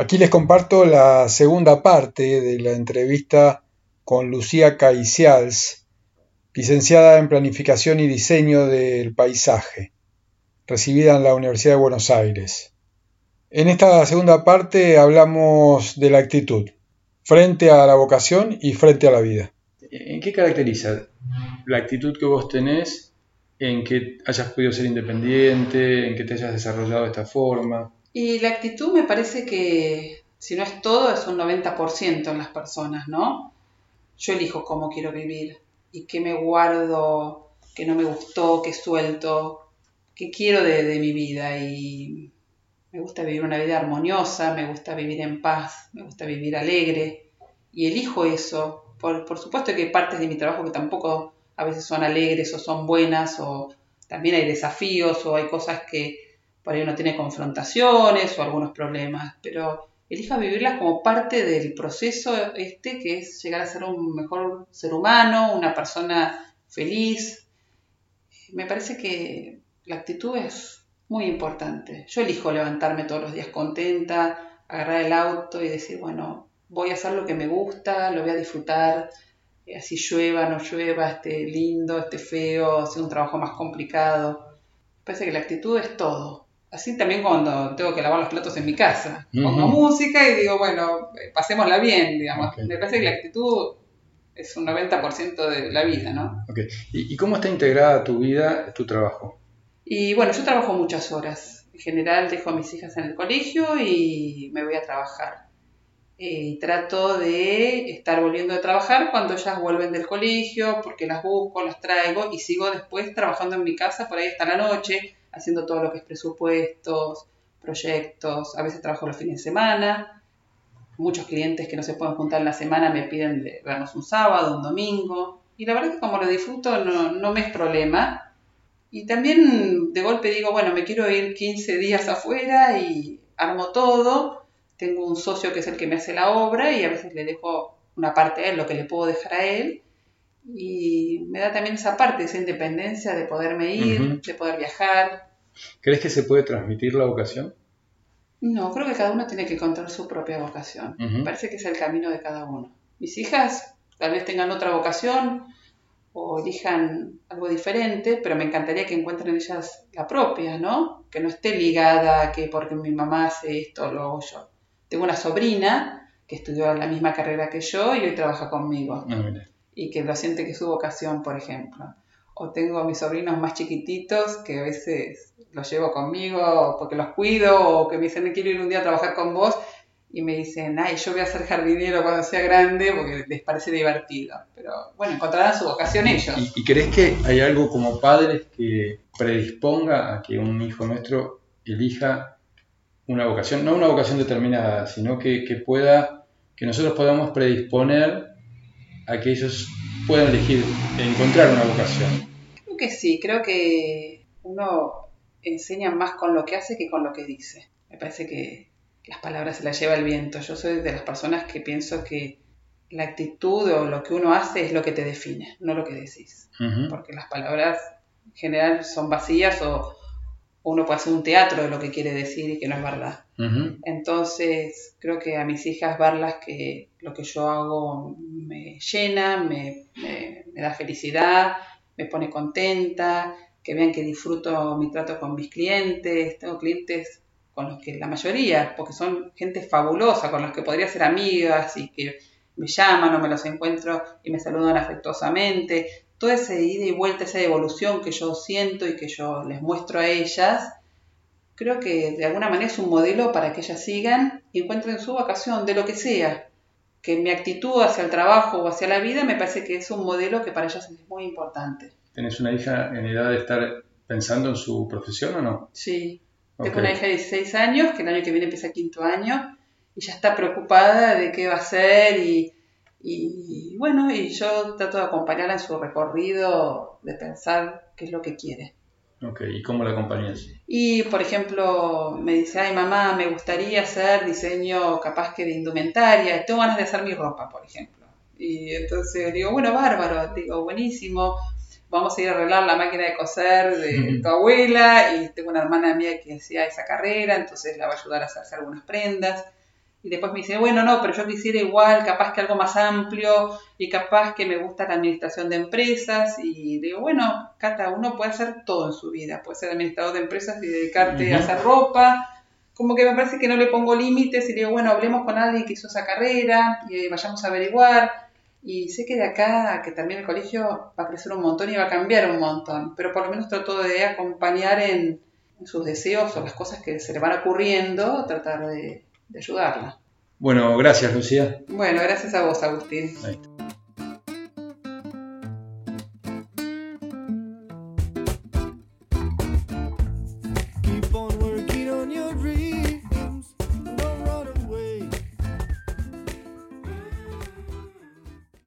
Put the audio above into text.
Aquí les comparto la segunda parte de la entrevista con Lucía Caicials, licenciada en Planificación y Diseño del Paisaje, recibida en la Universidad de Buenos Aires. En esta segunda parte hablamos de la actitud, frente a la vocación y frente a la vida. ¿En qué caracteriza la actitud que vos tenés en que hayas podido ser independiente, en que te hayas desarrollado de esta forma? Y la actitud me parece que, si no es todo, es un 90% en las personas, ¿no? Yo elijo cómo quiero vivir y qué me guardo, qué no me gustó, qué suelto, qué quiero de, de mi vida. Y me gusta vivir una vida armoniosa, me gusta vivir en paz, me gusta vivir alegre. Y elijo eso. Por, por supuesto que hay partes de mi trabajo que tampoco a veces son alegres o son buenas o también hay desafíos o hay cosas que por ahí uno tiene confrontaciones o algunos problemas, pero elija vivirlas como parte del proceso este que es llegar a ser un mejor ser humano, una persona feliz. Me parece que la actitud es muy importante. Yo elijo levantarme todos los días contenta, agarrar el auto y decir, bueno, voy a hacer lo que me gusta, lo voy a disfrutar, eh, así llueva, no llueva, esté lindo, esté feo, sea un trabajo más complicado. Parece que la actitud es todo. Así también cuando tengo que lavar los platos en mi casa. Pongo música y digo, bueno, eh, pasémosla bien, digamos. Me parece que la actitud es un 90% de la vida, ¿no? Okay. ¿Y, cómo está integrada tu vida, tu trabajo? Y bueno, yo trabajo muchas horas. En general dejo a mis hijas en el colegio y me voy a trabajar. Eh, y trato de estar volviendo a trabajar cuando ellas vuelven del colegio, porque las busco, las traigo y sigo después trabajando en mi casa por ahí hasta la noche, haciendo todo lo que es presupuestos, proyectos, a veces trabajo los fines de semana. Muchos clientes que no se pueden juntar en la semana me piden de vernos un sábado, un domingo. Y la verdad que como lo disfruto no, no me es problema. Y también de golpe digo, bueno, me quiero ir 15 días afuera y armo todo tengo un socio que es el que me hace la obra y a veces le dejo una parte a él, lo que le puedo dejar a él. Y me da también esa parte, esa independencia de poderme ir, de poder viajar. ¿Crees que se puede transmitir la vocación? No, creo que cada uno tiene que encontrar su propia vocación. Me parece que es el camino de cada uno. Mis hijas tal vez tengan otra vocación o elijan algo diferente, pero me encantaría que encuentren ellas la propia, ¿no? Que no esté ligada a que porque mi mamá hace esto, lo hago yo. Tengo una sobrina que estudió la misma carrera que yo y hoy trabaja conmigo. Ah, y que lo siente que es su vocación, por ejemplo. O tengo a mis sobrinos más chiquititos que a veces los llevo conmigo porque los cuido o que me dicen, quiero ir un día a trabajar con vos y me dicen, ay, yo voy a ser jardinero cuando sea grande porque les parece divertido. Pero bueno, encontrarán su vocación ellos. ¿Y, ¿Y, crees que hay algo como padres que predisponga a que un hijo nuestro elija una vocación, no una vocación determinada, sino que, pueda, que nosotros podamos predisponer a que ellos puedan elegir, encontrar una vocación. Creo que sí, creo que uno enseña más con lo que hace que con lo que dice. Me parece que las palabras se las lleva el viento. Yo soy de las personas que pienso que la actitud o lo que uno hace es lo que te define, no lo que decís. Porque las palabras en general son vacías o, uno puede hacer un teatro de lo que quiere decir y que no es verdad. Entonces, creo que a mis hijas verlas que lo que yo hago me llena, me, da felicidad, me pone contenta, que vean que disfruto mi trato con mis clientes. Tengo clientes con los que la mayoría, porque son gente fabulosa, con los que podría ser amigas y que me llaman o me los encuentro y me saludan afectuosamente toda esa ida y vuelta, esa evolución que yo siento y que yo les muestro a ellas, creo que de alguna manera es un modelo para que ellas sigan y encuentren su vocación, de lo que sea. Que mi actitud hacia el trabajo o hacia la vida me parece que es un modelo que para ellas es muy importante. ¿Tienes una hija en edad de estar pensando en su profesión o no? Sí. Tengo una hija de 16 años, que el año que viene empieza quinto año, y ya está preocupada de qué va a hacer y y bueno, y yo trato de acompañarla en su recorrido, de pensar qué es lo que quiere. Ok, ¿y cómo la acompañas? Y, por ejemplo, me dice, ay mamá, me gustaría hacer diseño capaz que de indumentaria, tengo ganas de hacer mi ropa, por ejemplo. Y entonces digo, bueno, bárbaro, digo, buenísimo, vamos a ir a arreglar la máquina de coser de tu abuela y tengo una hermana mía que hacía esa carrera, entonces la va a ayudar a hacerse algunas prendas. Y después me dice, bueno, no, pero yo quisiera igual, capaz que algo más amplio y capaz que me gusta la administración de empresas. Y digo, bueno, cada uno puede hacer todo en su vida. Puede ser administrador de empresas y dedicarte a hacer ropa. Como que me parece que no le pongo límites y digo, bueno, hablemos con alguien que hizo esa carrera y vayamos a averiguar. Y sé que de acá, que termine el colegio, va a crecer un montón y va a cambiar un montón. Pero por lo menos trato de acompañar en, sus deseos o las cosas que se le van ocurriendo, tratar de, de ayudarla. Bueno, gracias Lucía. Bueno, gracias a vos Agustín.